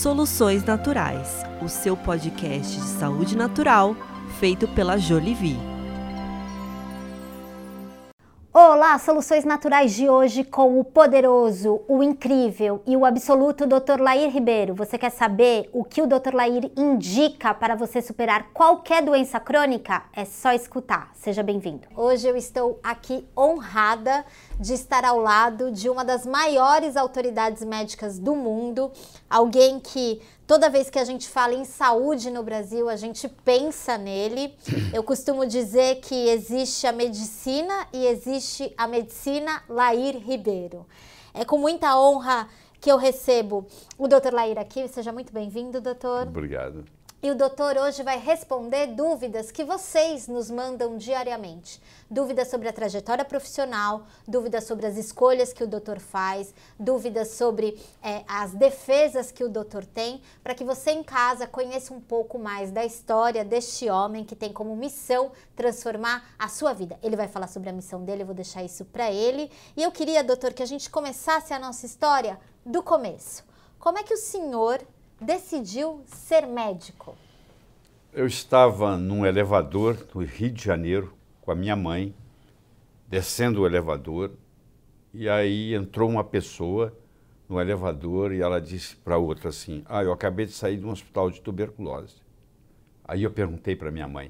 Soluções Naturais, o seu podcast de saúde natural feito pela Jolivie. Olá, Soluções Naturais de hoje com o poderoso, o incrível e o absoluto Dr. Lair Ribeiro. Você quer saber o que o Dr. Lair indica para você superar qualquer doença crônica? É só escutar. Seja bem-vindo. Hoje eu estou aqui honrada de estar ao lado de uma das maiores autoridades médicas do mundo, alguém que Toda vez que a gente fala em saúde no Brasil, a gente pensa nele. Eu costumo dizer que existe a medicina e existe a medicina Lair Ribeiro. É com muita honra que eu recebo o Dr. Lair aqui. Seja muito bem-vindo, doutor. Obrigado. E o doutor hoje vai responder dúvidas que vocês nos mandam diariamente. Dúvidas sobre a trajetória profissional, dúvidas sobre as escolhas que o doutor faz, dúvidas sobre é, as defesas que o doutor tem, para que você em casa conheça um pouco mais da história deste homem que tem como missão transformar a sua vida. Ele vai falar sobre a missão dele, eu vou deixar isso para ele. E eu queria, doutor, que a gente começasse a nossa história do começo. Como é que o senhor decidiu ser médico? Eu estava num elevador no Rio de Janeiro com a minha mãe, descendo o elevador, e aí entrou uma pessoa no elevador e ela disse para outra assim: Ah, eu acabei de sair de um hospital de tuberculose. Aí eu perguntei para minha mãe: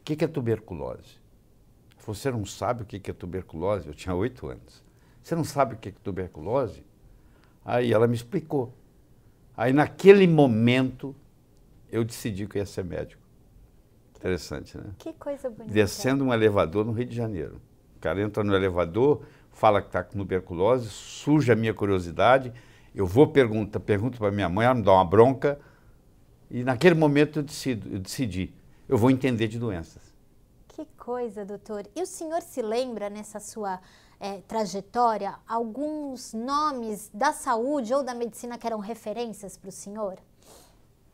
O que, que é tuberculose? Você não sabe o que é tuberculose? Eu tinha oito anos. Você não sabe o que é tuberculose? Aí ela me explicou. Aí naquele momento eu decidi que eu ia ser médico. Interessante, né? Que coisa bonita. Descendo um elevador no Rio de Janeiro. O cara entra no elevador, fala que está com tuberculose, surge a minha curiosidade, eu vou perguntar, pergunto para minha mãe, ela me dá uma bronca, e naquele momento eu, decido, eu decidi, eu vou entender de doenças. Que coisa, doutor. E o senhor se lembra nessa sua é, trajetória alguns nomes da saúde ou da medicina que eram referências para o senhor?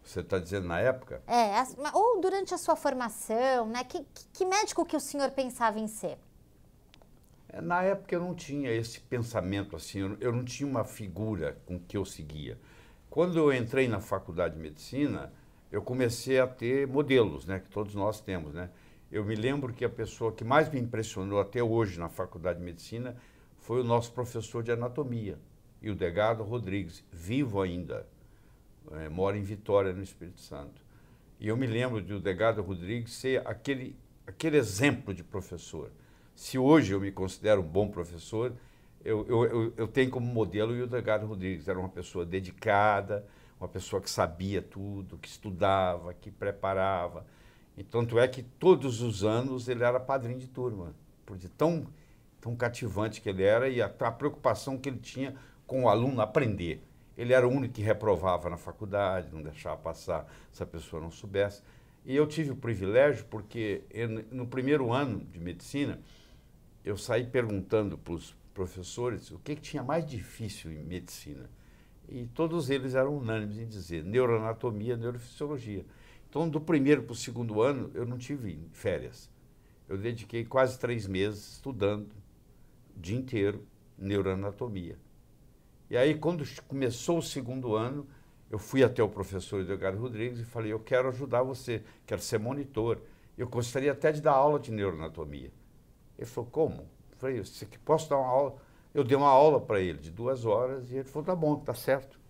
Você está dizendo na época? É, ou durante a sua formação, né? Que, que médico que o senhor pensava em ser? É, na época eu não tinha esse pensamento assim, eu não tinha uma figura com que eu seguia. Quando eu entrei na faculdade de medicina, eu comecei a ter modelos, né, que todos nós temos, né? Eu me lembro que a pessoa que mais me impressionou até hoje na Faculdade de Medicina foi o nosso professor de anatomia, o Degado Rodrigues, vivo ainda, é, mora em Vitória, no Espírito Santo. E eu me lembro de o Degado Rodrigues ser aquele, aquele exemplo de professor. Se hoje eu me considero um bom professor, eu, eu, eu, eu tenho como modelo o Degado Rodrigues. Era uma pessoa dedicada, uma pessoa que sabia tudo, que estudava, que preparava e tanto é que todos os anos ele era padrinho de turma, por de tão, tão cativante que ele era e a, a preocupação que ele tinha com o aluno aprender. Ele era o único que reprovava na faculdade, não deixava passar se a pessoa não soubesse. E eu tive o privilégio porque no primeiro ano de medicina eu saí perguntando para os professores o que, que tinha mais difícil em medicina. E todos eles eram unânimes em dizer neuroanatomia, neurofisiologia. Então, do primeiro para o segundo ano, eu não tive férias. Eu dediquei quase três meses estudando o dia inteiro neuroanatomia. E aí, quando começou o segundo ano, eu fui até o professor Edgar Rodrigues e falei: Eu quero ajudar você, quero ser monitor. Eu gostaria até de dar aula de neuroanatomia. Ele falou: Como? Eu falei: Você posso dar uma aula? Eu dei uma aula para ele de duas horas e ele falou: Tá bom, tá certo.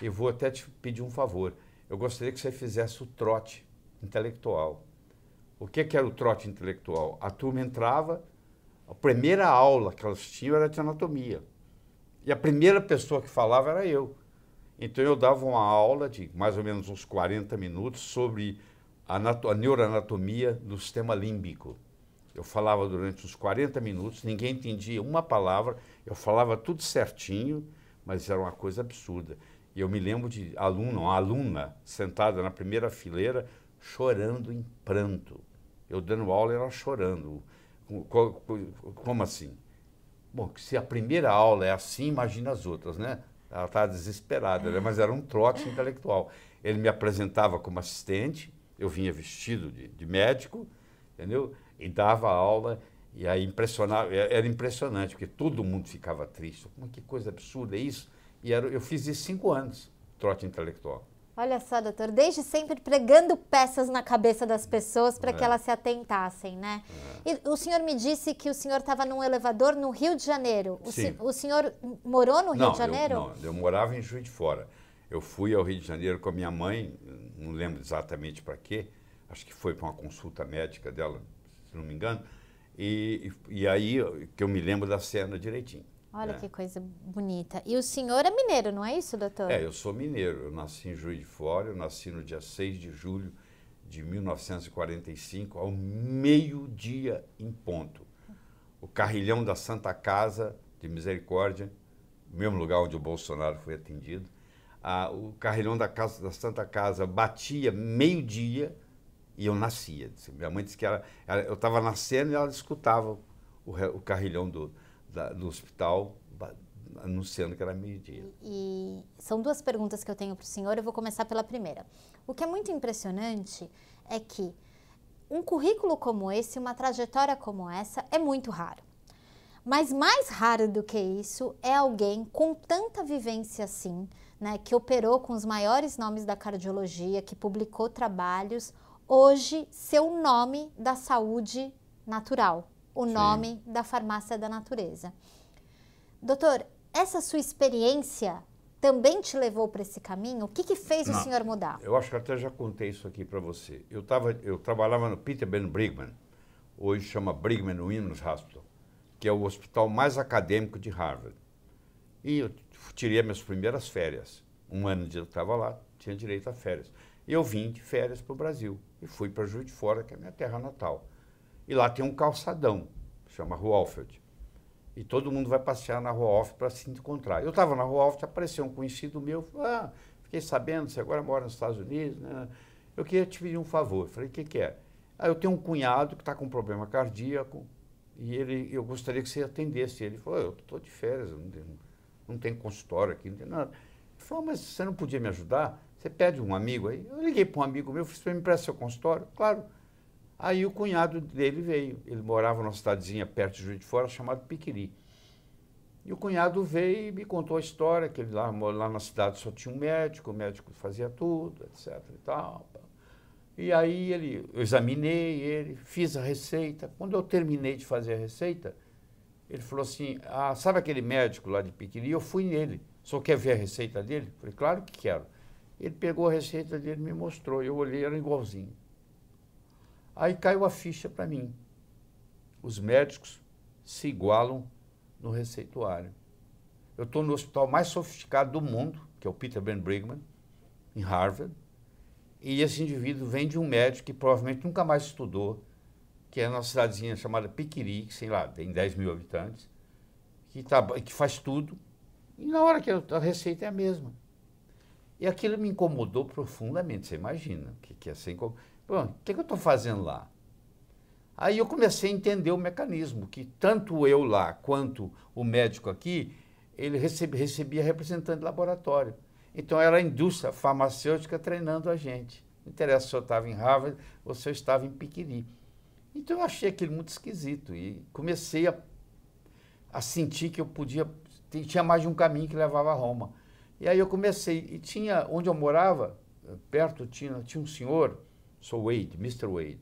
Eu vou até te pedir um favor eu gostaria que você fizesse o trote intelectual. O que, que era o trote intelectual? A turma entrava, a primeira aula que elas tinham era de anatomia. E a primeira pessoa que falava era eu. Então eu dava uma aula de mais ou menos uns 40 minutos sobre a, a neuroanatomia do sistema límbico. Eu falava durante uns 40 minutos, ninguém entendia uma palavra, eu falava tudo certinho, mas era uma coisa absurda. E eu me lembro de aluno, uma aluna sentada na primeira fileira, chorando em pranto. Eu dando aula, ela chorando. Como assim? Bom, se a primeira aula é assim, imagina as outras, né? Ela estava desesperada, né? mas era um trote intelectual. Ele me apresentava como assistente, eu vinha vestido de, de médico, entendeu? E dava aula, e aí impressionava, era impressionante, porque todo mundo ficava triste. Como que coisa absurda é isso? E era, eu fiz isso cinco anos. trote intelectual. Olha só, doutor, desde sempre pregando peças na cabeça das pessoas para É. que elas se atentassem, né? E o senhor me disse que o senhor estava num elevador no Rio de Janeiro. O, Sim. se- o senhor morou no Rio não, de Janeiro? Eu, não, eu morava em Juiz de Fora. Eu fui ao Rio de Janeiro com a minha mãe, não lembro exatamente para quê, acho que foi para uma consulta médica dela, se não me engano, e, e aí que eu me lembro da cena direitinho. Olha né? que coisa bonita. E o senhor é mineiro, não é isso, doutor? É, eu sou mineiro, eu nasci em Juiz de Fora, eu nasci no dia 6 de julho de 1945, ao meio-dia em ponto. O carrilhão da Santa Casa de Misericórdia, mesmo lugar onde o Bolsonaro foi atendido, ah, o carrilhão da, casa, da Santa Casa batia meio-dia e eu nascia. Minha mãe disse que ela, ela- eu estava nascendo e ela escutava o, o carrilhão do, da- do hospital anunciando que era meio-dia. E são duas perguntas que eu tenho para o senhor. Eu vou começar pela primeira. O que é muito impressionante é que um currículo como esse, uma trajetória como essa, é muito raro. Mas mais raro do que isso é alguém com tanta vivência assim, né, que operou com os maiores nomes da cardiologia, que publicou trabalhos, hoje ser o nome da saúde natural, o Sim. nome da farmácia da natureza. Doutor, essa sua experiência também te levou para esse caminho? O que, que fez o Não. senhor mudar? Eu acho que até já contei isso aqui para você. Eu, tava, eu trabalhava no Peter Ben Brigman, hoje chama Brigham Women's Hospital, que é o hospital mais acadêmico de Harvard. E eu tirei minhas primeiras férias. Um ano de eu estava lá, tinha direito a férias. E eu vim de férias para o Brasil e fui para Juiz de Fora, que é a minha terra natal. E lá tem um calçadão, chama Rua Alfred. E todo mundo vai passear na Rua Alfred para se encontrar. Eu estava na Rua Alfred, apareceu um conhecido meu, falou, ah, fiquei sabendo, você agora mora nos Estados Unidos, né? Eu queria te pedir um favor. Falei, o que, que é? Ah, eu tenho um cunhado que está com problema cardíaco e ele, eu gostaria que você atendesse. Ele falou, eu estou de férias, não tenho, não tem consultório aqui, não tem nada. Ele falou, mas você não podia me ajudar? Você pede um amigo aí? Eu liguei para um amigo meu, falei, você me empresta seu consultório? Claro. Aí o cunhado dele veio. Ele morava numa cidadezinha perto de Juiz de Fora, chamada Piquiri. E o cunhado veio e me contou a história, que ele lá, lá na cidade só tinha um médico, o médico fazia tudo, etc e tal. E aí ele, eu examinei ele, fiz a receita. Quando eu terminei de fazer a receita, ele falou assim, ah, sabe aquele médico lá de Piquiri? Eu fui nele. Só quer ver a receita dele? Eu falei, claro que quero. Ele pegou a receita dele e me mostrou. Eu olhei, era igualzinho. Aí caiu a ficha para mim. Os médicos se igualam no receituário. Eu estou no hospital mais sofisticado do mundo, que é o Peter Ben Brigman, em Harvard, e esse indivíduo vem de um médico que provavelmente nunca mais estudou, que é numa cidadezinha chamada Piquiri, que sei lá, tem 10 mil habitantes, que, tá, que faz tudo, e na hora que a receita é a mesma. E aquilo me incomodou profundamente, você imagina, que, que é assim como... Bom, o que, que eu estou fazendo lá? Aí eu comecei a entender o mecanismo, que tanto eu lá quanto o médico aqui, ele recebia, representante de laboratório. Então era a indústria farmacêutica treinando a gente. Não interessa se eu estava em Harvard ou se eu estava em Piquiri. Então eu achei aquilo muito esquisito e comecei a, a sentir que eu podia, tinha mais de um caminho que levava a Roma. E aí eu comecei, e tinha, onde eu morava, perto tinha, tinha um senhor, sou Wade, Mr. Wade.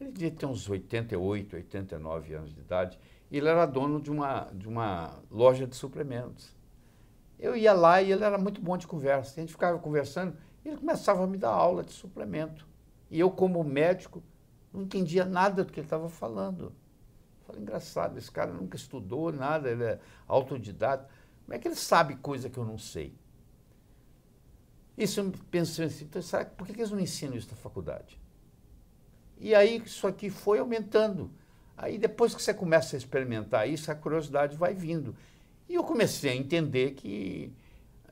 Ele devia ter uns 88, 89 anos de idade. Ele era dono de uma, de uma loja de suplementos. Eu ia lá e ele era muito bom de conversa. A gente ficava conversando e ele começava a me dar aula de suplemento. E eu, como médico, não entendia nada do que ele estava falando. Falei, engraçado, esse cara nunca estudou nada, ele é autodidata. Como é que ele sabe coisa que eu não sei? Isso eu pensei assim, então, será, por que que eles não ensinam isso na faculdade? E aí isso aqui foi aumentando. Aí depois que você começa a experimentar isso, a curiosidade vai vindo. E eu comecei a entender que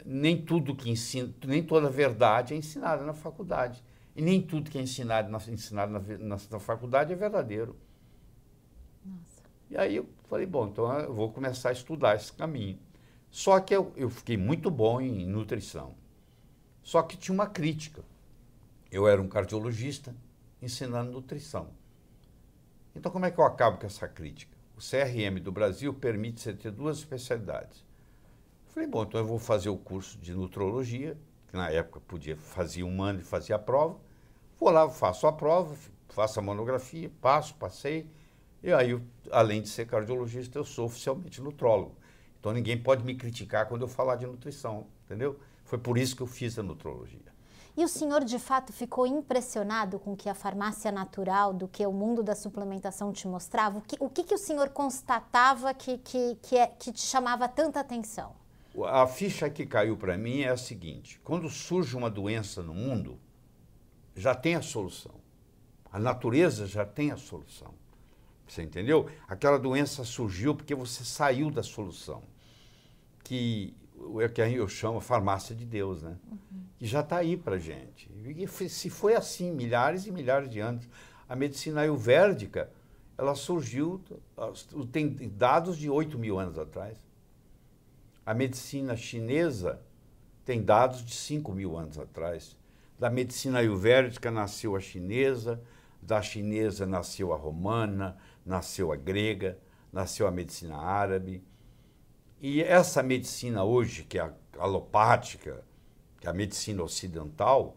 nem tudo que ensina, nem toda verdade é ensinada na faculdade. E nem tudo que é ensinado na, ensinado na, na, na faculdade é verdadeiro. Nossa. E aí eu falei, bom, então eu vou começar a estudar esse caminho. Só que eu, eu fiquei muito bom em nutrição. Só que tinha uma crítica. Eu era um cardiologista ensinando nutrição. Então, como é que eu acabo com essa crítica? O CRM do Brasil permite você ter duas especialidades. Eu falei, bom, então eu vou fazer o curso de nutrologia, que na época podia fazer um ano e fazia a prova. Vou lá, faço a prova, faço a monografia, passo, passei. E aí, eu, além de ser cardiologista, eu sou oficialmente nutrólogo. Então ninguém pode me criticar quando eu falar de nutrição, entendeu? Foi por isso que eu fiz a nutrologia. E o senhor de fato ficou impressionado com o que a farmácia natural, do que o mundo da suplementação te mostrava? O que o, que, que o senhor constatava que, que, que, é, que te chamava tanta atenção? A ficha que caiu para mim é a seguinte: quando surge uma doença no mundo, já tem a solução. A natureza já tem a solução. Você entendeu? Aquela doença surgiu porque você saiu da solução. Que é que eu chamo farmácia de Deus, né? Uhum. E já está aí para gente. E se foi assim milhares e milhares de anos, a medicina ayurvédica, ela surgiu, tem dados de 8 mil anos atrás. A medicina chinesa tem dados de 5 mil anos atrás. Da medicina ayurvédica nasceu a chinesa, da chinesa nasceu a romana, nasceu a grega, nasceu a medicina árabe. E essa medicina hoje, que é a alopática, que é a medicina ocidental,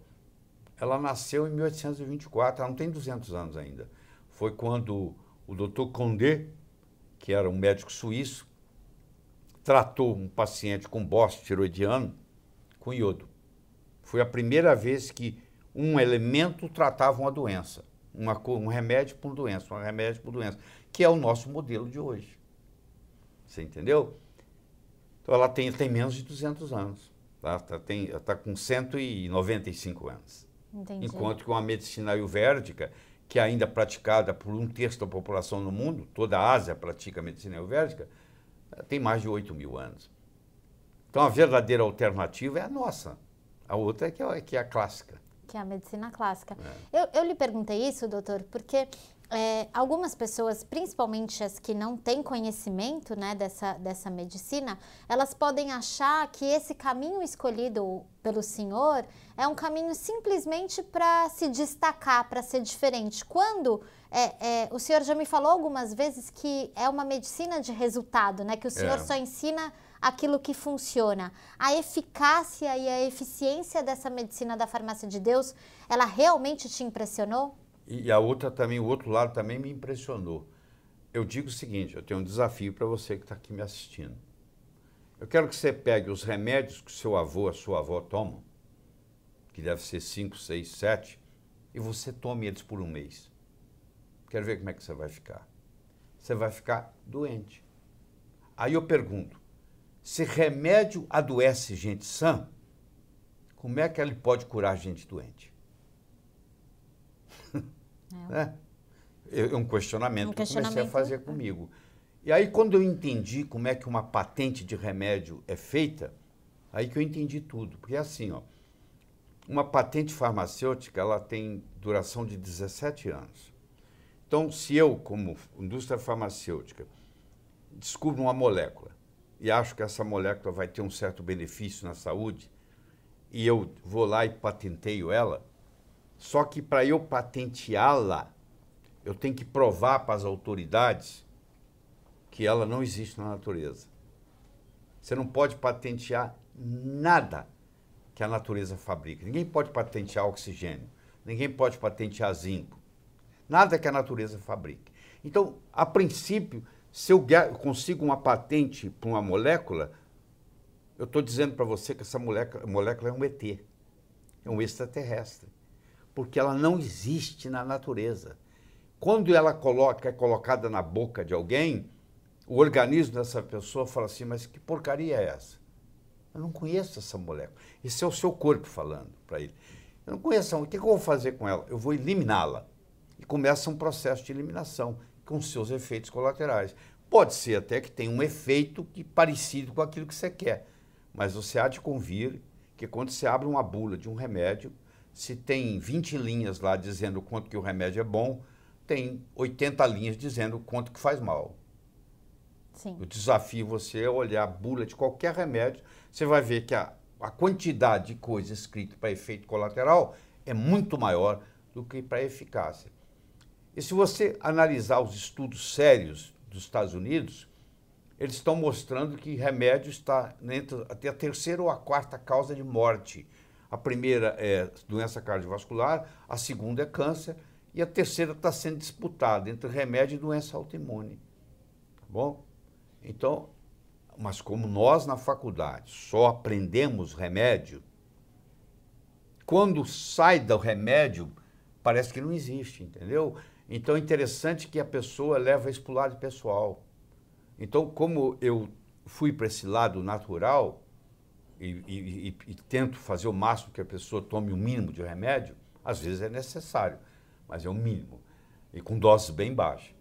ela nasceu em 1824, ela não tem 200 anos ainda. Foi quando o Dr. Condé, que era um médico suíço, tratou um paciente com bócio tiroidiano com iodo. Foi a primeira vez que um elemento tratava uma doença, uma, um remédio para uma doença, um remédio para doença, que é o nosso modelo de hoje. Você entendeu? Então ela tem, tem menos de 200 anos. Tá? Tá, tem, está com 195 anos. Entendi. Enquanto que uma medicina ayurvédica, que é ainda praticada por um terço da população no mundo, toda a Ásia pratica a medicina ayurvédica, tem mais de 8 mil anos. Então a verdadeira alternativa é a nossa. A outra é que é, que é a clássica. Que é a medicina clássica. É. Eu, eu lhe perguntei isso, doutor, porque é, algumas pessoas, principalmente as que não têm conhecimento né, dessa, dessa medicina, elas podem achar que esse caminho escolhido pelo senhor é um caminho simplesmente para se destacar, para ser diferente. Quando é, é, o senhor já me falou algumas vezes que é uma medicina de resultado, né? Que o senhor é. só ensina aquilo que funciona. A eficácia e a eficiência dessa medicina da farmácia de Deus, ela realmente te impressionou? E a outra também, o outro lado também me impressionou. Eu digo o seguinte, eu tenho um desafio para você que está aqui me assistindo. Eu quero que você pegue os remédios que seu avô, a sua avó tomam, que deve ser 5, 6, 7, e você tome eles por um mês. Quero ver como é que você vai ficar. Você vai ficar doente. Aí eu pergunto, se remédio adoece gente sã, como é que ele pode curar gente doente? É. É um questionamento, um questionamento que eu comecei a fazer comigo. E aí, quando eu entendi como é que uma patente de remédio é feita, aí que eu entendi tudo. Porque é assim, ó, uma patente farmacêutica ela tem duração de 17 anos. Então, se eu, como indústria farmacêutica, descubro uma molécula e acho que essa molécula vai ter um certo benefício na saúde, e eu vou lá e patenteio ela, só que para eu patenteá-la, eu tenho que provar para as autoridades que ela não existe na natureza. Você não pode patentear nada que a natureza fabrica. Ninguém pode patentear oxigênio. Ninguém pode patentear zinco. Nada que a natureza fabrique. Então, a princípio, se eu consigo uma patente para uma molécula, eu estou dizendo para você que essa molécula, molécula é um ET, é um extraterrestre porque ela não existe na natureza. Quando ela coloca, é colocada na boca de alguém, o organismo dessa pessoa fala assim: mas que porcaria é essa? Eu não conheço essa molécula. Esse é o seu corpo falando para ele. Eu não conheço. O que eu vou fazer com ela? Eu vou eliminá-la. E começa um processo de eliminação com seus efeitos colaterais. Pode ser até que tenha um efeito que, parecido com aquilo que você quer, mas você há de convir que quando você abre uma bula de um remédio, se tem 20 linhas lá dizendo quanto que o remédio é bom, tem 80 linhas dizendo quanto que faz mal. Sim. O desafio você é olhar a bula de qualquer remédio, você vai ver que a, a quantidade de coisa escrita para efeito colateral é muito maior do que para eficácia. E se você analisar os estudos sérios dos Estados Unidos, eles estão mostrando que remédio está entre até a terceira ou a quarta causa de morte A primeira é doença cardiovascular, a segunda é câncer e a terceira está sendo disputada entre remédio e doença autoimune. Tá bom? Então, mas como nós na faculdade só aprendemos remédio, quando sai do remédio, parece que não existe, entendeu? Então é interessante que a pessoa leva isso para o lado pessoal. Então, como eu fui para esse lado natural e, e, e, e, tento fazer o máximo que a pessoa tome o mínimo de remédio, às vezes é necessário, mas é o mínimo, e com doses bem baixas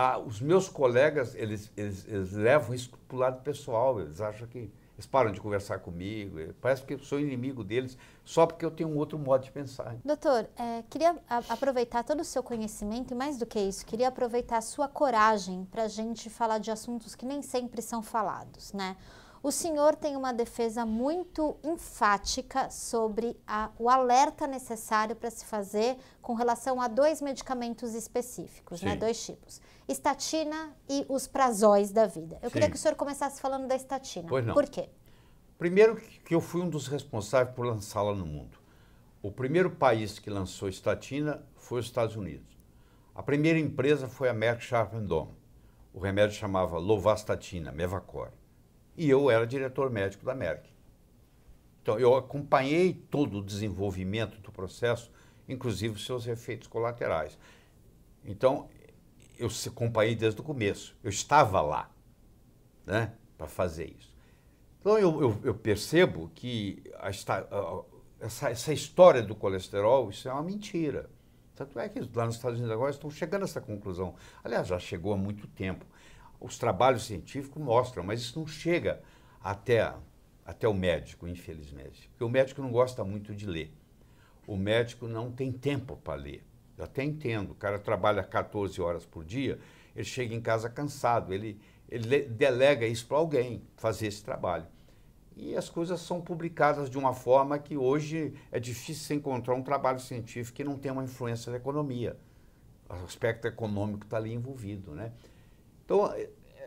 ah, os meus colegas, eles, eles, eles levam isso para o lado pessoal, eles acham que eles param de conversar comigo, parece que eu sou inimigo deles só porque eu tenho um outro modo de pensar. Doutor, é, queria aproveitar todo o seu conhecimento e mais do que isso, queria aproveitar a sua coragem para a gente falar de assuntos que nem sempre são falados, né? O senhor tem uma defesa muito enfática sobre a, o alerta necessário para se fazer com relação a dois medicamentos específicos, né? dois tipos: estatina e os prazóis da vida. Eu Sim. queria que o senhor começasse falando da estatina. Pois não. Por quê? Primeiro, que eu fui um dos responsáveis por lançá-la no mundo. O primeiro país que lançou estatina foi os Estados Unidos. A primeira empresa foi a Merck Sharp Dohme. O remédio chamava Lovastatina, Mevacor e eu era diretor médico da Merck. Então, eu acompanhei todo o desenvolvimento do processo, inclusive seus efeitos colaterais. Então, eu acompanhei desde o começo. Eu estava lá né, para fazer isso. Então, eu, eu, eu percebo que a, a, essa, essa história do colesterol, isso é uma mentira. Tanto é que lá nos Estados Unidos agora estão chegando a essa conclusão. Aliás, já chegou há muito tempo os trabalhos científicos mostram, mas isso não chega até, até o médico, infelizmente. Porque o médico não gosta muito de ler. O médico não tem tempo para ler. Eu até entendo, o cara trabalha 14 horas por dia, ele chega em casa cansado, ele, ele delega isso para alguém fazer esse trabalho. E as coisas são publicadas de uma forma que hoje é difícil encontrar um trabalho científico que não tenha uma influência na economia. O aspecto econômico está ali envolvido, né? Então,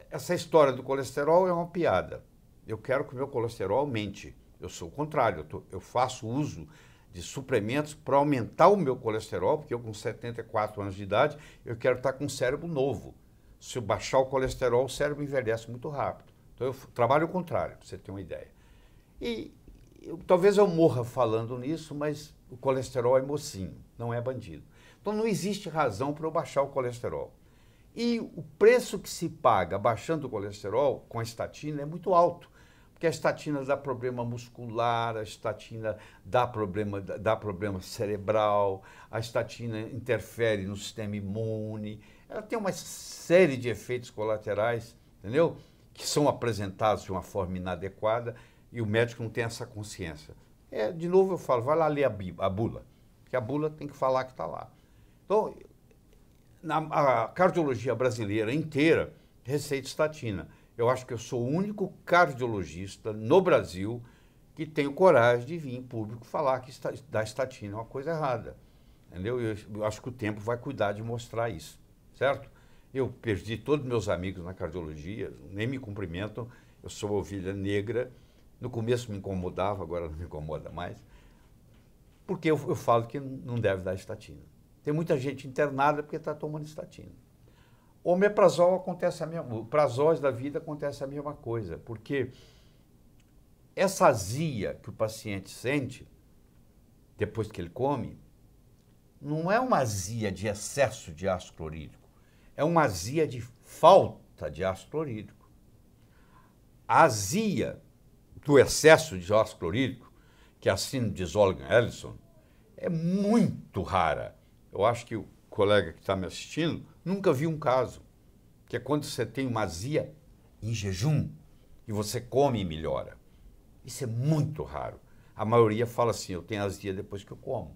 essa história do colesterol é uma piada. Eu quero que o meu colesterol aumente. Eu sou o contrário, eu, tô, eu faço uso de suplementos para aumentar o meu colesterol, porque eu com 74 anos de idade, eu quero estar com um cérebro novo. Se eu baixar o colesterol, o cérebro envelhece muito rápido. Então eu trabalho o contrário, para você ter uma ideia. E eu, talvez eu morra falando nisso, mas o colesterol é mocinho, não é bandido. Então não existe razão para eu baixar o colesterol. E o preço que se paga baixando o colesterol com a estatina é muito alto, porque a estatina dá problema muscular, a estatina dá problema, dá problema cerebral, a estatina interfere no sistema imune, ela tem uma série de efeitos colaterais, entendeu? Que são apresentados de uma forma inadequada e o médico não tem essa consciência. É, de novo eu falo, vai lá ler a, a bula, que a bula tem que falar que está lá. Então, na, a cardiologia brasileira inteira receita estatina. Eu acho que eu sou o único cardiologista no Brasil que tenho coragem de vir em público falar que está, da estatina é uma coisa errada. Entendeu? Eu, eu acho que o tempo vai cuidar de mostrar isso, certo? Eu perdi todos meus amigos na cardiologia, nem me cumprimentam, eu sou ovelha negra. No começo me incomodava, agora não me incomoda mais. Porque eu, eu falo que não deve dar estatina. Tem muita gente internada porque está tomando estatina. Omeprazol acontece a mesma, prazóis da vida acontece a mesma coisa, porque essa azia que o paciente sente depois que ele come, não é uma azia de excesso de ácido clorídrico, é uma azia de falta de ácido clorídrico. A azia do excesso de ácido clorídrico, que é a síndrome de Zolgan-Ellison, é muito rara eu acho que o colega que está me assistindo nunca viu um caso, que é quando você tem uma azia em jejum e você come e melhora. Isso é muito raro. A maioria fala assim, eu tenho azia depois que eu como.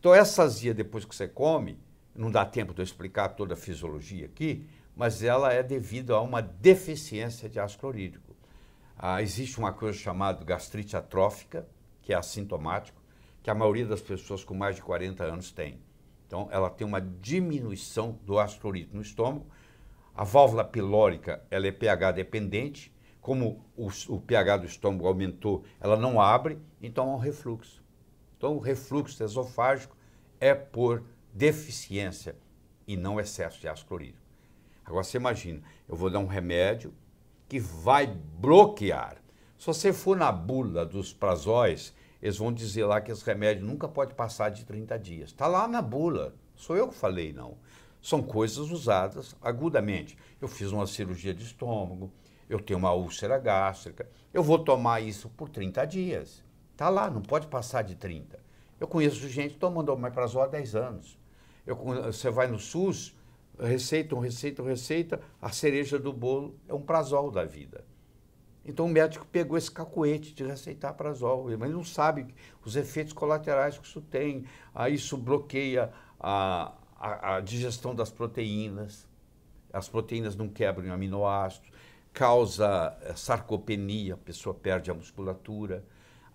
Então essa azia depois que você come, não dá tempo de eu explicar toda a fisiologia aqui, mas ela é devido a uma deficiência de ácido clorídrico. Ah, existe uma coisa chamada gastrite atrófica, que é assintomático, que a maioria das pessoas com mais de 40 anos tem. Então, ela tem uma diminuição do ácido no estômago. A válvula pilórica ela é pH dependente. Como o, o pH do estômago aumentou, ela não abre, então há um refluxo. Então, o refluxo esofágico é por deficiência e não excesso de ácido clorídrico. Agora, você imagina, eu vou dar um remédio que vai bloquear. Se você for na bula dos prazóis, eles vão dizer lá que esse remédio nunca pode passar de 30 dias. Está lá na bula. Sou eu que falei, não. São coisas usadas agudamente. Eu fiz uma cirurgia de estômago, eu tenho uma úlcera gástrica, eu vou tomar isso por 30 dias. Está lá, não pode passar de 30. Eu conheço gente tomando omeprazol há 10 anos. Eu, você vai no SUS, receita, receita, receita, a cereja do bolo é um prazol da vida. Então o médico pegou esse cacuete de receitar prazol, mas não sabe os efeitos colaterais que isso tem. Aí isso bloqueia a, a, a digestão das proteínas, as proteínas não quebram em aminoácidos, causa eh, sarcopenia, a pessoa perde a musculatura,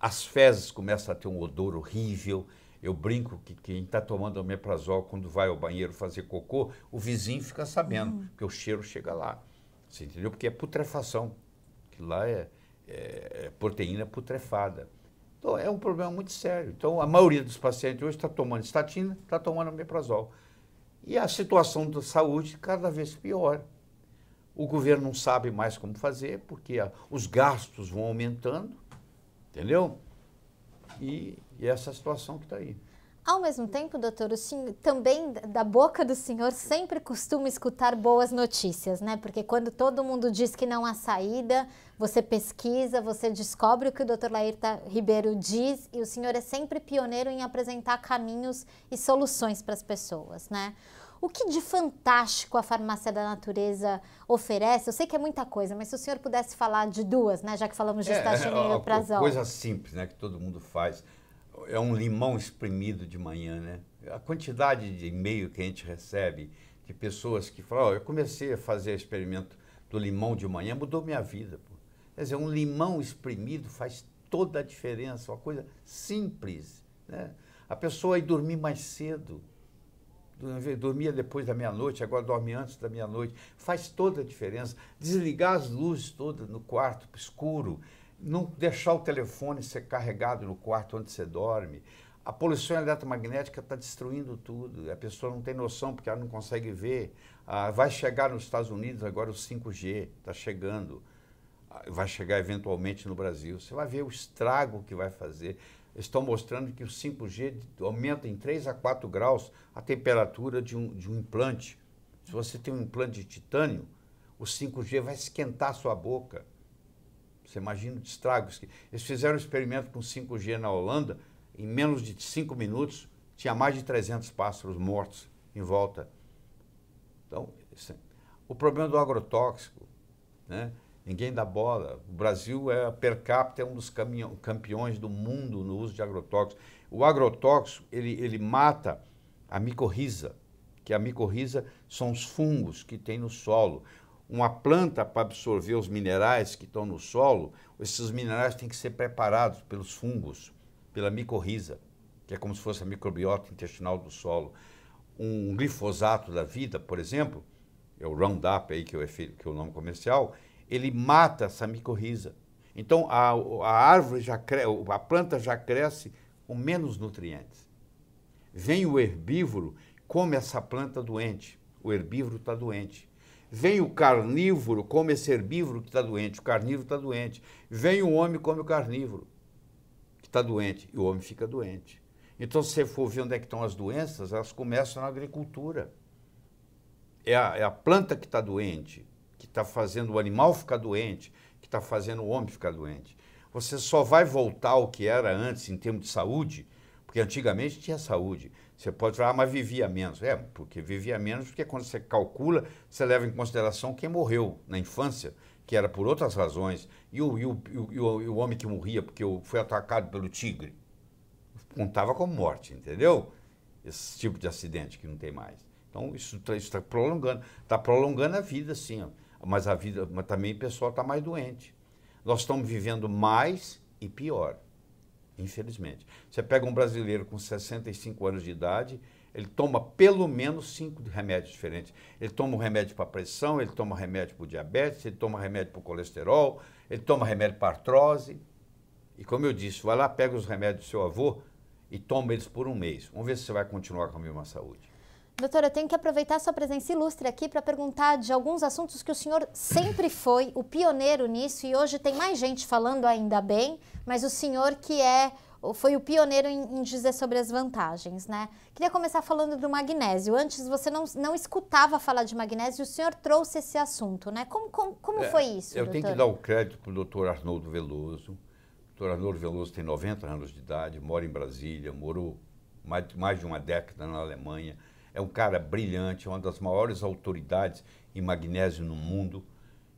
as fezes começam a ter um odor horrível. Eu brinco que quem está tomando omeprazol quando vai ao banheiro fazer cocô, o vizinho fica sabendo, uhum. porque o cheiro chega lá. Você entendeu? Porque é putrefação. Lá é, é, é proteína putrefada. Então é um problema muito sério. Então a maioria dos pacientes hoje está tomando estatina, está tomando omeprazol. E a situação da saúde cada vez pior. O governo não sabe mais como fazer, porque a, os gastos vão aumentando, entendeu? E, e essa situação que está aí. Ao mesmo tempo, doutor, o senhor, também da boca do senhor sempre costuma escutar boas notícias, né? Porque quando todo mundo diz que não há saída, você pesquisa, você descobre o que o doutor Laírta Ribeiro diz e o senhor é sempre pioneiro em apresentar caminhos e soluções para as pessoas, né? O que de fantástico a farmácia da natureza oferece? Eu sei que é muita coisa, mas se o senhor pudesse falar de duas, né? Já que falamos de é, estacioneiro é, prazol. Coisa simples, né? Que todo mundo faz é um limão espremido de manhã, né? A quantidade de e-mail que a gente recebe de pessoas que falam, oh, eu comecei a fazer experimento do limão de manhã, mudou minha vida. Pô. Quer dizer, um limão espremido faz toda a diferença, uma coisa simples. Né? A pessoa ir dormir mais cedo, dormia depois da meia-noite, agora dorme antes da meia-noite, faz toda a diferença. Desligar as luzes todas no quarto escuro, não deixar o telefone ser carregado no quarto onde você dorme. A poluição eletromagnética está destruindo tudo. A pessoa não tem noção porque ela não consegue ver. Ah, vai chegar nos Estados Unidos agora o 5G, está chegando. Ah, vai chegar eventualmente no Brasil. Você vai ver o estrago que vai fazer. Estão mostrando que o 5G aumenta em 3 a 4 graus a temperatura de um, de um implante. Se você tem um implante de titânio, o 5G vai esquentar a sua boca você imagina os estragos. Que... Eles fizeram um experimento com 5G na Holanda, em menos de 5 minutos, tinha mais de 300 pássaros mortos em volta. Então, esse... o problema do agrotóxico, né? ninguém dá bola. O Brasil é, per capita, é um dos campeões do mundo no uso de agrotóxicos. O agrotóxico, ele, ele mata a micorriza, que a micorriza são os fungos que tem no solo uma planta para absorver os minerais que estão no solo, esses minerais têm que ser preparados pelos fungos, pela micorriza, que é como se fosse a microbiota intestinal do solo. Um glifosato da vida, por exemplo, é o Roundup aí que é, que é o nome comercial, ele mata essa micorriza. Então a, a árvore já cresce, a planta já cresce com menos nutrientes. Vem o herbívoro, come essa planta doente. O herbívoro está doente. Vem o carnívoro, come esse herbívoro que está doente, o carnívoro está doente. Vem o homem, come o carnívoro que está doente, e o homem fica doente. Então, se você for ver onde é que estão as doenças, elas começam na agricultura. É a, é a planta que está doente, que está fazendo o animal ficar doente, que está fazendo o homem ficar doente. Você só vai voltar ao que era antes em termos de saúde, porque antigamente tinha saúde. Você pode falar, ah, mas vivia menos. É, porque vivia menos, porque quando você calcula, você leva em consideração quem morreu na infância, que era por outras razões, e o, e o, e o, e o homem que morria porque foi atacado pelo tigre. Contava como morte, entendeu? Esse tipo de acidente que não tem mais. Então, isso está tá prolongando. Está prolongando a vida, sim. Mas a vida, mas também o pessoal está mais doente. Nós estamos vivendo mais e pior infelizmente. Você pega um brasileiro com 65 anos de idade, ele toma pelo menos cinco remédios diferentes. Ele toma um remédio para pressão, ele toma remédio para diabetes, ele toma remédio para colesterol, ele toma remédio para artrose. E como eu disse, vai lá, pega os remédios do seu avô e toma eles por um mês. Vamos ver se você vai continuar com a mesma saúde. Doutora, eu tenho que aproveitar sua presença ilustre aqui para perguntar de alguns assuntos que o senhor sempre foi o pioneiro nisso e hoje tem mais gente falando ainda bem, mas o senhor que é foi o pioneiro em, em, dizer sobre as vantagens, né? Queria começar falando do magnésio. Antes você não, não escutava falar de magnésio, o senhor trouxe esse assunto, né? Como, como, como é, foi isso, Eu doutor? tenho que dar o crédito para o doutor Arnoldo Veloso. O doutor Arnoldo Veloso tem 90 anos de idade, mora em Brasília, morou mais, mais de uma década na Alemanha. É um cara brilhante, uma das maiores autoridades em magnésio no mundo.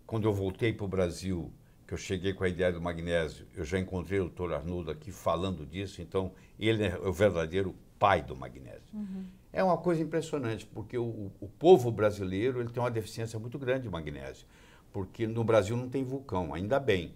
Quando eu voltei para o Brasil, que eu cheguei com a ideia do magnésio, eu já encontrei o doutor Arnoldo aqui falando disso, então ele é o verdadeiro pai do magnésio. Uhum. É uma coisa impressionante, porque o, o, povo brasileiro ele tem uma deficiência muito grande de magnésio, porque no Brasil não tem vulcão, ainda bem,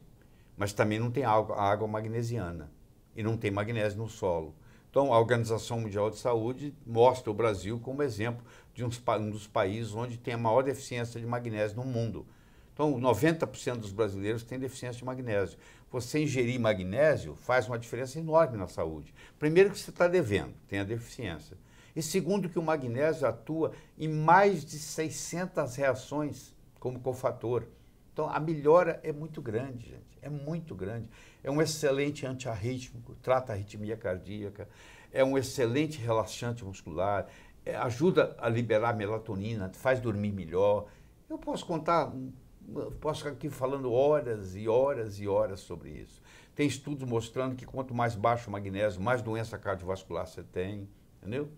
mas também não tem água, água magnesiana e não tem magnésio no solo. Então, a Organização Mundial de Saúde mostra o Brasil como exemplo de um, dos países onde tem a maior deficiência de magnésio no mundo. Então, 90% dos brasileiros têm deficiência de magnésio. Você ingerir magnésio faz uma diferença enorme na saúde. Primeiro, que você está devendo, tem a deficiência. E segundo, que o magnésio atua em mais de 600 reações como cofator. Então, a melhora é muito grande, gente. É muito grande. É um excelente antiarrítmico, trata a arritmia cardíaca, é um excelente relaxante muscular, é, ajuda a liberar melatonina, faz dormir melhor. Eu posso contar posso ficar aqui falando horas e horas e horas sobre isso. Tem estudos mostrando que quanto mais baixo o magnésio, mais doença cardiovascular você tem, entendeu?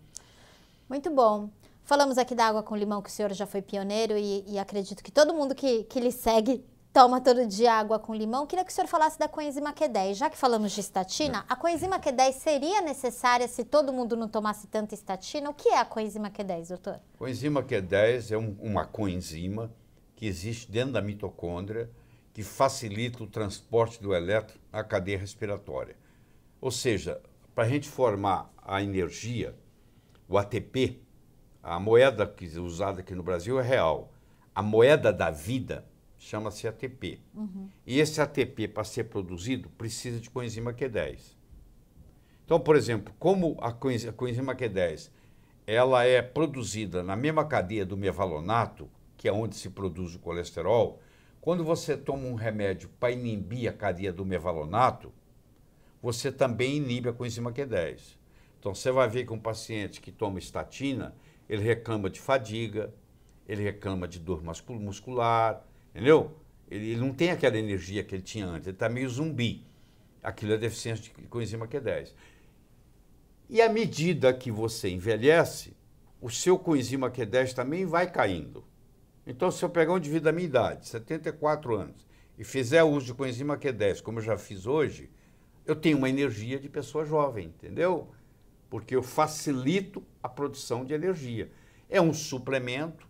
Muito bom. Falamos aqui da água com limão, que o senhor já foi pioneiro e, e acredito que todo mundo que, que lhe segue toma todo dia água com limão. Queria que o senhor falasse da coenzima Q10. Já que falamos de estatina, a coenzima Q10 seria necessária se todo mundo não tomasse tanta estatina? O que é a coenzima Q10, doutor? Coenzima Q10 é um, uma coenzima que existe dentro da mitocôndria que facilita o transporte do elétron à cadeia respiratória. Ou seja, para a gente formar a energia, o ATP, a moeda que é usada aqui no Brasil é real. A moeda da vida chama-se ATP. Uhum. E esse ATP, para ser produzido, precisa de coenzima Q10. Então, por exemplo, como a coenzima Q10 ela é produzida na mesma cadeia do mevalonato, que é onde se produz o colesterol, quando você toma um remédio para inibir a cadeia do mevalonato, você também inibe a coenzima Q10. Então você vai ver que um paciente que toma estatina, ele reclama de fadiga, ele reclama de dor muscular, entendeu? Ele, ele não tem aquela energia que ele tinha antes, ele está meio zumbi. Aquilo é deficiência de coenzima Q10. E à medida que você envelhece, o seu coenzima Q10 também vai caindo. Então, se eu pegar um indivíduo da minha idade, 74 anos, e fizer uso de coenzima Q10, como eu já fiz hoje, eu tenho uma energia de pessoa jovem, entendeu? Porque eu facilito a produção de energia. É um suplemento,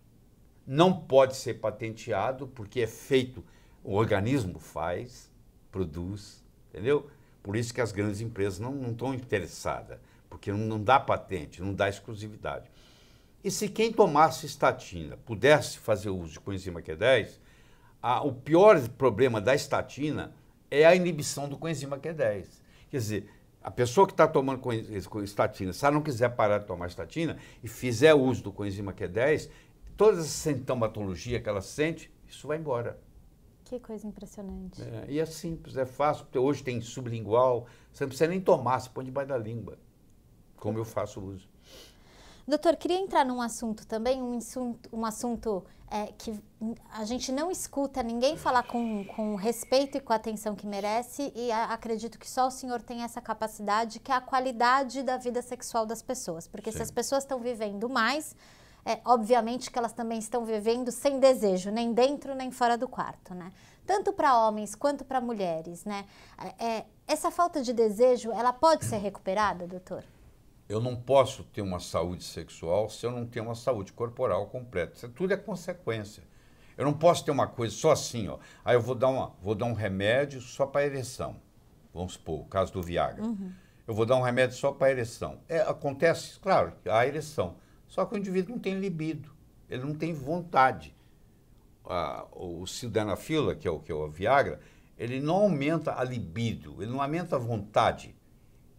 não pode ser patenteado, porque é feito, o organismo faz, produz, entendeu? Por isso que as grandes empresas não estão interessadas, porque não, não dá patente, não dá exclusividade. E se quem tomasse estatina pudesse fazer uso de coenzima Q10, a, o pior problema da estatina é a inibição do coenzima Q10. Quer dizer, a pessoa que está tomando estatina, se ela não quiser parar de tomar estatina e fizer uso do coenzima Q10, toda essa sintomatologia que ela sente, isso vai embora. Que coisa impressionante. É, e é simples, é fácil, porque hoje tem sublingual, você não precisa nem tomar, você põe debaixo da língua, como eu faço uso. Doutor, queria entrar num assunto também, um assunto, um assunto é, que a gente não escuta ninguém falar com, com respeito e com a atenção que merece, e a, acredito que só o senhor tem essa capacidade, que é a qualidade da vida sexual das pessoas. Porque Sim. se as pessoas estão vivendo mais, é, obviamente que elas também estão vivendo sem desejo, nem dentro nem fora do quarto, né? Tanto para homens quanto para mulheres, né? É, é, essa falta de desejo, ela pode ser recuperada, doutor? Eu não posso ter uma saúde sexual se eu não tenho uma saúde corporal completa. Isso tudo é consequência. Eu não posso ter uma coisa só assim, ó. Aí eu vou dar, uma, vou dar um remédio só para ereção. Vamos supor, o caso do Viagra. Uhum. Eu vou dar um remédio só para ereção. É, acontece, claro, a ereção. Só que o indivíduo não tem libido, ele não tem vontade. Ah, o sildenafila, que é o que é o Viagra, ele não aumenta a libido, ele não aumenta a vontade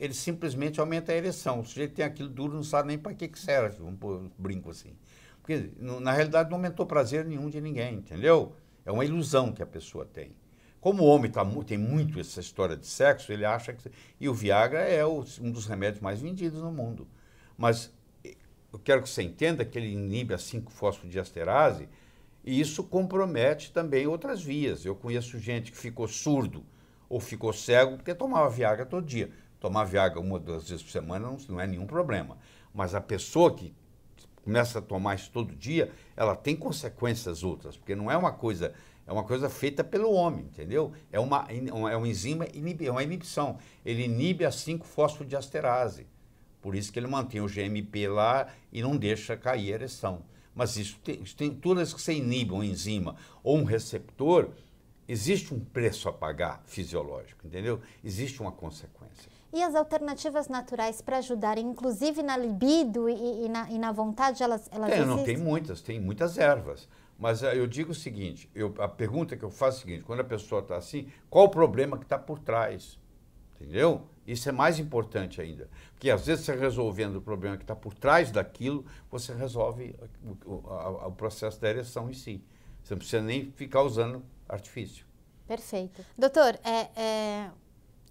ele simplesmente aumenta a ereção. O sujeito tem aquilo duro, não sabe nem para que, que serve, um brinco assim. Porque, na realidade, não aumentou prazer nenhum de ninguém, entendeu? É uma ilusão que a pessoa tem. Como o homem tá, tem muito essa história de sexo, ele acha que. E o Viagra é o, um dos remédios mais vendidos no mundo. Mas eu quero que você entenda que ele inibe a 5-fosfodiesterase e isso compromete também outras vias. Eu conheço gente que ficou surdo ou ficou cego porque tomava Viagra todo dia. Tomar Viagra uma ou duas vezes por semana não, não é nenhum problema. Mas a pessoa que começa a tomar isso todo dia, ela tem consequências outras, porque não é uma coisa, é uma coisa feita pelo homem, entendeu? É uma, é uma enzima, é uma inibição. Ele inibe a 5-fosfodiesterase. Por isso que ele mantém o GMP lá e não deixa cair a ereção. Mas isso tem, isso tem todas que você inibe uma enzima ou um receptor, existe um preço a pagar fisiológico, entendeu? Existe uma consequência. E as alternativas naturais para ajudarem, inclusive na libido e, e, na, e na, vontade, elas, elas tem, existem? Não, tem muitas, tem muitas ervas. Mas uh, eu digo o seguinte, eu, a pergunta que eu faço é a seguinte, quando a pessoa está assim, qual o problema que está por trás? Entendeu? Isso é mais importante ainda. Porque às vezes você resolvendo o problema que está por trás daquilo, você resolve o, o, o, processo da ereção em si. Você não precisa nem ficar usando artifício. Perfeito. Doutor, é, é,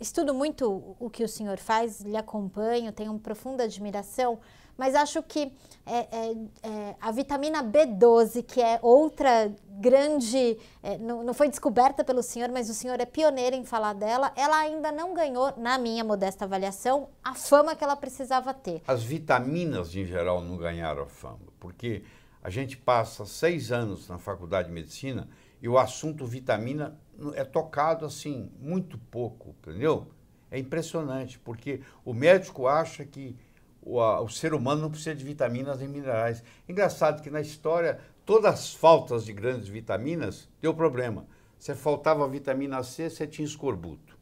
estudo muito o que o senhor faz, lhe acompanho, tenho uma profunda admiração, mas acho que é, é, é a vitamina B12, que é outra grande, é, não, não, foi descoberta pelo senhor, mas o senhor é pioneiro em falar dela, ela ainda não ganhou, na minha modesta avaliação, a fama que ela precisava ter. As vitaminas, em geral, não ganharam a fama, porque a gente passa seis anos na faculdade de medicina e o assunto vitamina é tocado assim, muito pouco, entendeu? É impressionante, porque o médico acha que o, a, o ser humano não precisa de vitaminas e minerais. Engraçado que na história, todas as faltas de grandes vitaminas deu problema. Se faltava vitamina C, você tinha escorbuto.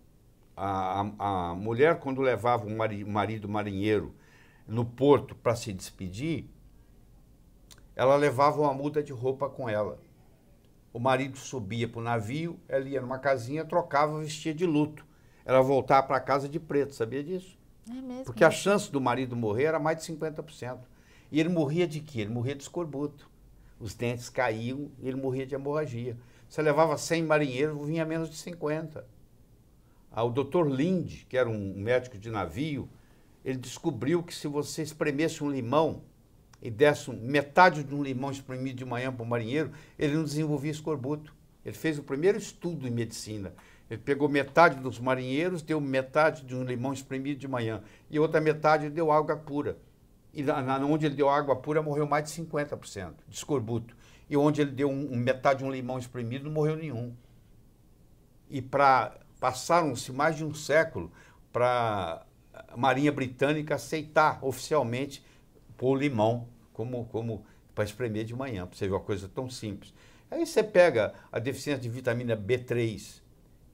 A, a, a mulher, quando levava o mari, marido marinheiro no porto para se despedir, ela levava uma muda de roupa com ela o marido subia para o navio, ela ia numa casinha, trocava, vestia de luto. Ela voltava para casa de preto, sabia disso? É mesmo. Porque a chance do marido morrer era mais de 50%. E ele morria de quê? Ele morria de escorbuto. Os dentes caíam e ele morria de hemorragia. Você levava 100 marinheiros, vinha menos de 50. Ah, o doutor Linde, que era um médico de navio, ele descobriu que se você espremesse um limão e desse metade de um limão espremido de manhã para o marinheiro, ele não desenvolvia escorbuto. Ele fez o primeiro estudo em medicina. Ele pegou metade dos marinheiros, deu metade de um limão espremido de manhã, e outra metade deu água pura. E na, onde ele deu água pura, morreu mais de 50% de escorbuto. E onde ele deu um metade de um limão espremido, não morreu nenhum. E para passaram-se mais de um século para a Marinha Britânica aceitar oficialmente pôr limão como, como para espremer de manhã, para você ver uma coisa tão simples. Aí você pega a deficiência de vitamina B3,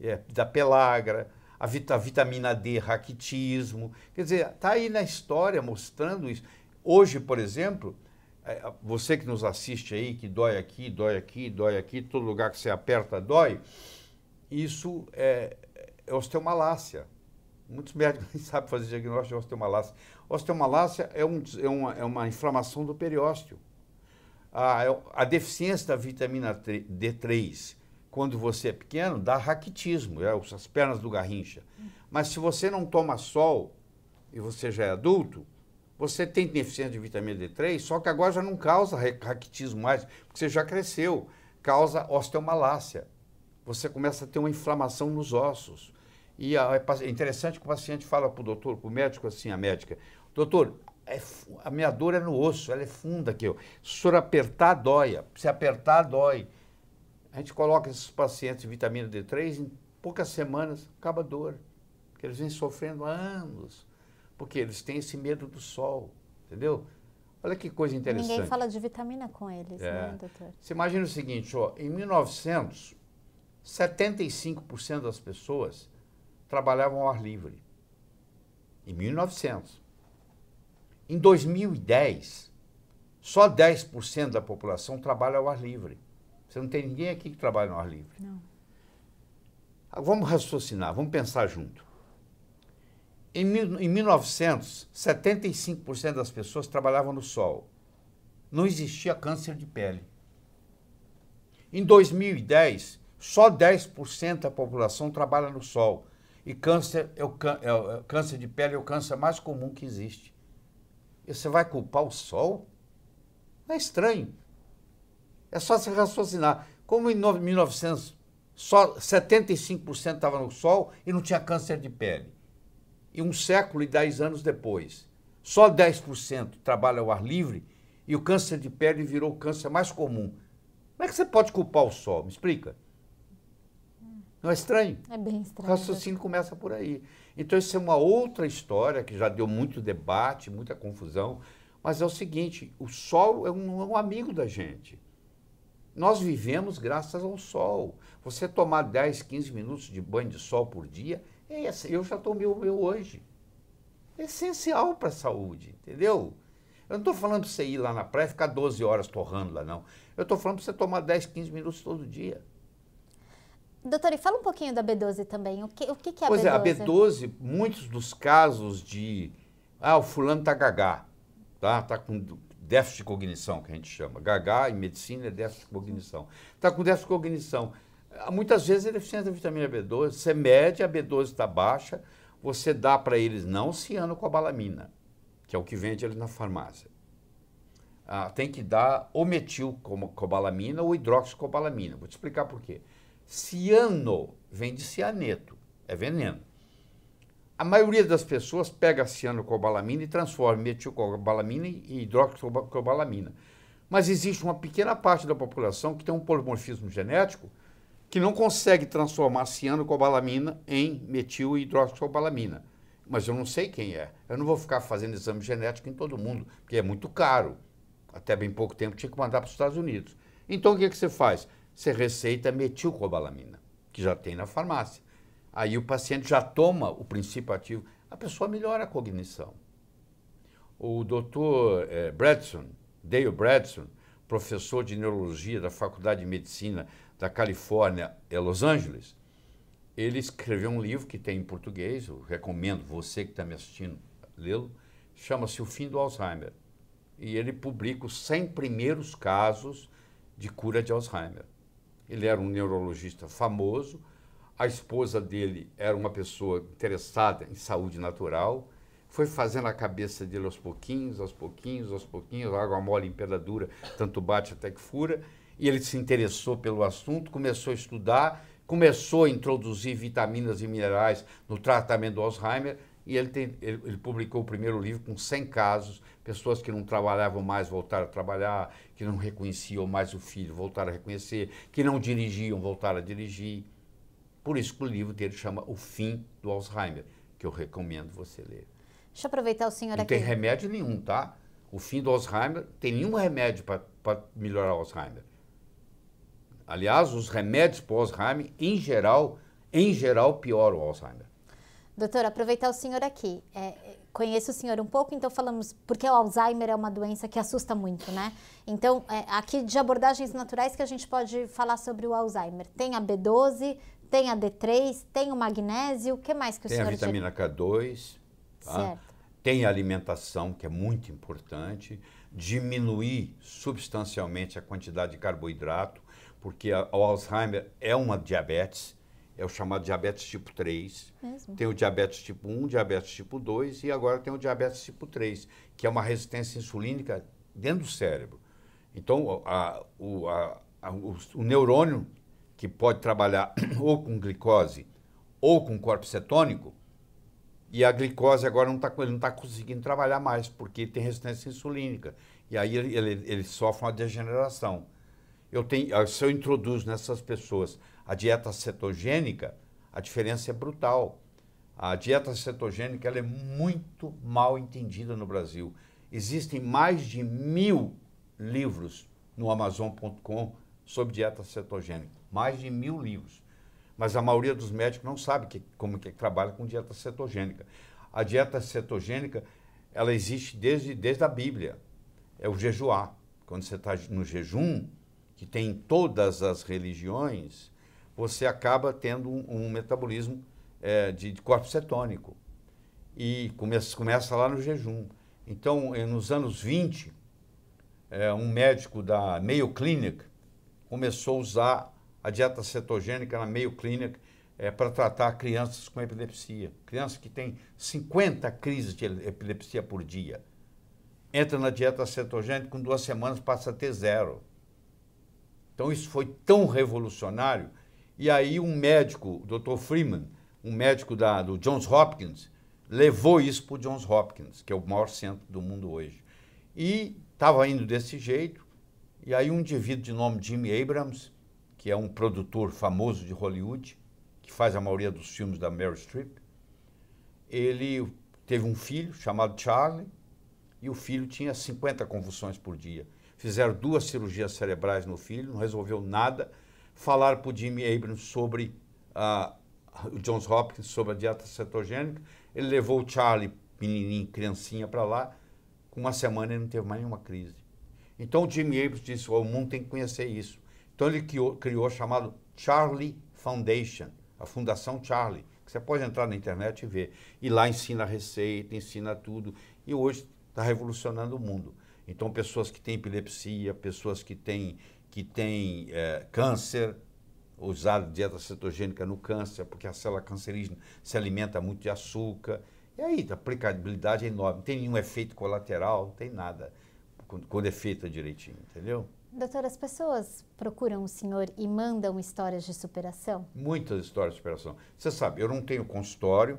é, da pelagra, a, vit a vitamina D, raquitismo. Quer dizer, está aí na história mostrando isso. Hoje, por exemplo, é, você que nos assiste aí, que dói aqui, dói aqui, dói aqui, todo lugar que você aperta dói, isso é, é osteomalácia. Muitos médicos nem sabem fazer diagnóstico de osteomalácia. Osteomalácia é, um, é, uma, é uma inflamação do periósteo. A, é a deficiência da vitamina D3, quando você é pequeno, dá raquitismo, é, as pernas do garrincha. Mas se você não toma sol e você já é adulto, você tem deficiência de vitamina D3, só que agora já não causa raquitismo mais, porque você já cresceu. Causa osteomalácia. Você começa a ter uma inflamação nos ossos. E a, é interessante que o paciente fala para o doutor, para o médico, assim, a médica, doutor, é, a minha dor é no osso, ela é funda aqui. Ó. Se o senhor apertar, dói. Se apertar, dói. A gente coloca esses pacientes de vitamina D3, em poucas semanas, acaba a dor. Porque eles vêm sofrendo há anos. Porque eles têm esse medo do sol, entendeu? Olha que coisa interessante. Ninguém fala de vitamina com eles, é. né, doutor? Você imagina o seguinte, ó, em 1900, 75% das pessoas trabalhavam ao ar livre. Em 1900. Em 2010, só 10% da população trabalha ao ar livre. Você não tem ninguém aqui que trabalha ao ar livre. Não. Ah, vamos raciocinar, vamos pensar junto. Em, mil- em 1900, 75% das pessoas trabalhavam no sol. Não existia câncer de pele. Em 2010, só 10% da população trabalha no sol. E câncer, é é o- é o câncer de pele é o câncer mais comum que existe. E você vai culpar o sol? Não é estranho. É só se raciocinar. Como em no- 1900, só 75% estava no sol e não tinha câncer de pele. E um século e dez anos depois, só 10% trabalha ao ar livre e o câncer de pele virou o câncer mais comum. Como é que você pode culpar o sol? Me explica. Não é estranho? É bem O estranho. raciocínio começa por aí. Então, isso é uma outra história que já deu muito debate, muita confusão. Mas é o seguinte: o sol é um, é um amigo da gente. Nós vivemos graças ao sol. Você tomar 10, 15 minutos de banho de sol por dia, é eu já tomei o meu hoje. É essencial para a saúde, entendeu? Eu não estou falando para você ir lá na praia e ficar 12 horas torrando lá, não. Eu estou falando para você tomar 10, 15 minutos todo dia. Doutor, e fala um pouquinho da B12 também. O que, o que, que é a pois B12? é, a B12, muitos dos casos de. Ah, o fulano tá gagá, tá? Tá com déficit de cognição, que a gente chama. Gagá em medicina é déficit de cognição. Tá com déficit de cognição. Ah, Muitas vezes é deficiência da vitamina B12. Você mede, a B12 está baixa, você dá para eles não cianocobalamina, que é o que vende ali na farmácia. Ah, tem que dar ou metilcobalamina ou hidroxicobalamina. Vou te explicar por quê. Ciano vem de cianeto, é veneno. A maioria das pessoas pega cianocobalamina e transforma em metilcobalamina e hidroxicobalamina. Mas existe uma pequena parte da população que tem um polimorfismo genético que não consegue transformar cianocobalamina em metil e hidroxicobalamina. Mas eu não sei quem é. Eu não vou ficar fazendo exame genético em todo mundo, porque é muito caro. Até bem pouco tempo tinha que mandar para os Estados Unidos. Então o que, que você faz? Você receita metilcobalamina, que já tem na farmácia. Aí o paciente já toma o princípio ativo, a pessoa melhora a cognição. O doutor eh, Bradson, Dale Bradson, professor de neurologia da Faculdade de Medicina da Califórnia, em Los Angeles, ele escreveu um livro que tem em português, eu recomendo você que está me assistindo lê-lo, chama-se O Fim do Alzheimer. E ele publica os 100 primeiros casos de cura de Alzheimer. Ele era um neurologista famoso, a esposa dele era uma pessoa interessada em saúde natural, foi fazendo a cabeça dele aos pouquinhos, aos pouquinhos, aos pouquinhos, água mole em pedra dura, tanto bate até que fura, e ele se interessou pelo assunto, começou a estudar, começou a introduzir vitaminas e minerais no tratamento do Alzheimer, e ele, tem- ele- ele publicou o primeiro livro com 100 casos, pessoas que não trabalhavam mais voltaram a trabalhar, que não reconheciam mais o filho voltaram a reconhecer, que não dirigiam voltaram a dirigir. Por isso que o livro dele chama O Fim do Alzheimer, que eu recomendo você ler. Deixa eu aproveitar o senhor Não aqui. tem remédio nenhum, tá? O fim do Alzheimer, tem nenhum remédio para melhorar o Alzheimer. Aliás, os remédios para o Alzheimer, em geral, em geral, pioram o Alzheimer. Doutor, aproveitar o senhor aqui. É, é, conheço o senhor um pouco, então falamos, porque o Alzheimer é uma doença que assusta muito, né? Então, é, aqui de abordagens naturais que a gente pode falar sobre o Alzheimer. Tem a B12, tem a D3, tem o magnésio, o que mais que o Tem a senhor vitamina K2, tá? Certo. tem a alimentação, que é muito importante, diminuir substancialmente a quantidade de carboidrato, porque a- o Alzheimer é uma diabetes, é o chamado diabetes tipo 3. Mesmo? Tem o diabetes tipo 1, diabetes tipo 2 e agora tem o diabetes tipo 3, que é uma resistência insulínica dentro do cérebro. Então, a- o, a- a- o- o neurônio que pode trabalhar ou com glicose ou com corpo cetônico, e a glicose agora não está tá conseguindo trabalhar mais, porque tem resistência insulínica. E aí ele, ele, ele sofre uma degeneração. Eu tenho, se eu introduzo nessas pessoas a dieta cetogênica, a diferença é brutal. A dieta cetogênica ela é muito mal entendida no Brasil. Existem mais de mil livros no Amazon.com sobre dieta cetogênica. Mais de mil livros. Mas a maioria dos médicos não sabe que, como que trabalha com dieta cetogênica. A dieta cetogênica, ela existe desde, desde a Bíblia. É o jejuar. Quando você está no jejum, que tem em todas as religiões, você acaba tendo um, um metabolismo eh, de, de corpo cetônico. e começa, começa lá no jejum. Então, eh, nos anos 20, é, um médico da Mayo Clinic começou a usar a dieta cetogênica na Mayo Clinic é, para tratar crianças com epilepsia. Crianças que têm 50 crises de epilepsia por dia. Entra na dieta cetogênica, com duas semanas passa a ter zero. Então isso foi tão revolucionário. E aí um médico, o Dr. Freeman, um médico da, do Johns Hopkins, levou isso para o Johns Hopkins, que é o maior centro do mundo hoje. E estava indo desse jeito, e aí um indivíduo de nome Jimmy Abrams, que é um produtor famoso de Hollywood, que faz a maioria dos filmes da Meryl Streep, ele teve um filho chamado Charlie, e o filho tinha 50 convulsões por dia. Fizeram duas cirurgias cerebrais no filho, não resolveu nada. Falaram para o Jimmy Abrams sobre uh, o Johns Hopkins, sobre a dieta cetogênica. Ele levou o Charlie, menininho, criancinha, para lá. Com uma semana ele não teve mais nenhuma crise. Então o Jimmy Abrams disse: oh, o mundo tem que conhecer isso. Então ele criou, criou chamado Charlie Foundation a Fundação Charlie, que você pode entrar na internet e ver. E lá ensina a receita, ensina tudo. E hoje está revolucionando o mundo. Então, pessoas que têm epilepsia, pessoas que têm, que têm é, câncer, usar dieta cetogênica no câncer, porque a célula cancerígena se alimenta muito de açúcar. E aí, a aplicabilidade é enorme. Não tem nenhum efeito colateral, não tem nada quando, quando é feita direitinho, entendeu? Doutor, as pessoas procuram o senhor e mandam histórias de superação? Muitas histórias de superação. Você sabe, eu não tenho consultório,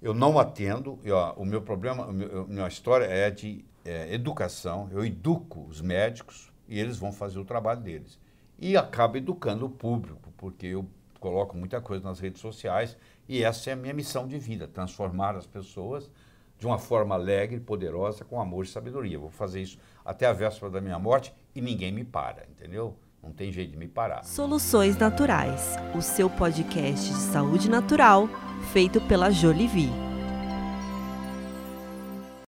eu não atendo, eu, o meu problema, a minha história é de é, educação, eu educo os médicos e eles vão fazer o trabalho deles. E acabo educando o público, porque eu coloco muita coisa nas redes sociais e essa é a minha missão de vida, transformar as pessoas de uma forma alegre, poderosa, com amor e sabedoria. Vou fazer isso até a véspera da minha morte e ninguém me para, entendeu? Não tem jeito de me parar. Soluções Naturais, o seu podcast de saúde natural feito pela Jolivie.